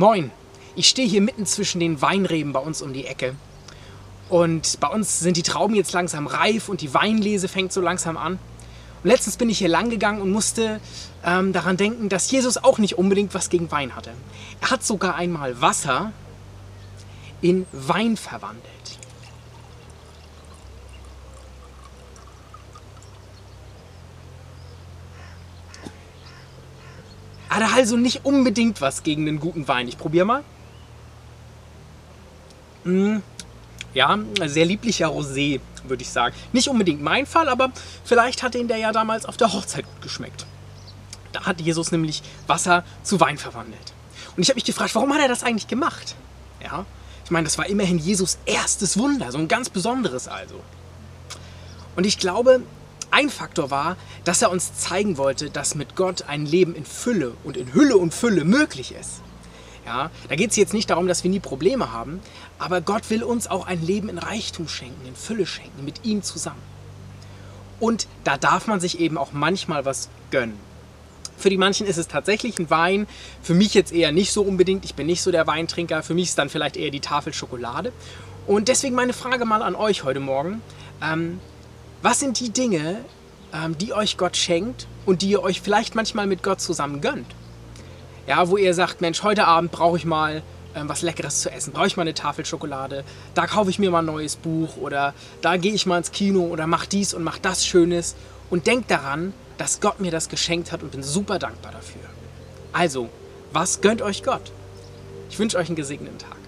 Moin, ich stehe hier mitten zwischen den Weinreben bei uns um die Ecke. Und bei uns sind die Trauben jetzt langsam reif und die Weinlese fängt so langsam an. Und letztens bin ich hier lang gegangen und musste ähm, daran denken, dass Jesus auch nicht unbedingt was gegen Wein hatte. Er hat sogar einmal Wasser in Wein verwandelt. Hat er also nicht unbedingt was gegen einen guten Wein. Ich probiere mal. Mm, ja, sehr lieblicher Rosé, würde ich sagen. Nicht unbedingt mein Fall, aber vielleicht hat ihn der ja damals auf der Hochzeit gut geschmeckt. Da hat Jesus nämlich Wasser zu Wein verwandelt. Und ich habe mich gefragt, warum hat er das eigentlich gemacht? Ja, ich meine, das war immerhin Jesus erstes Wunder, so ein ganz besonderes also. Und ich glaube, ein Faktor war, dass er uns zeigen wollte, dass mit Gott ein Leben in Fülle und in Hülle und Fülle möglich ist. Ja, da geht es jetzt nicht darum, dass wir nie Probleme haben, aber Gott will uns auch ein Leben in Reichtum schenken, in Fülle schenken, mit ihm zusammen. Und da darf man sich eben auch manchmal was gönnen. Für die manchen ist es tatsächlich ein Wein, für mich jetzt eher nicht so unbedingt, ich bin nicht so der Weintrinker, für mich ist dann vielleicht eher die Tafel Schokolade. Und deswegen meine Frage mal an euch heute Morgen. Ähm, was sind die Dinge, ähm, die euch Gott schenkt und die ihr euch vielleicht manchmal mit Gott zusammen gönnt? Ja, wo ihr sagt, Mensch, heute Abend brauche ich mal ähm, was Leckeres zu essen, brauche ich mal eine Tafel Schokolade, da kaufe ich mir mal ein neues Buch oder da gehe ich mal ins Kino oder mach dies und mach das Schönes und denkt daran, dass Gott mir das geschenkt hat und bin super dankbar dafür. Also, was gönnt euch Gott? Ich wünsche euch einen gesegneten Tag.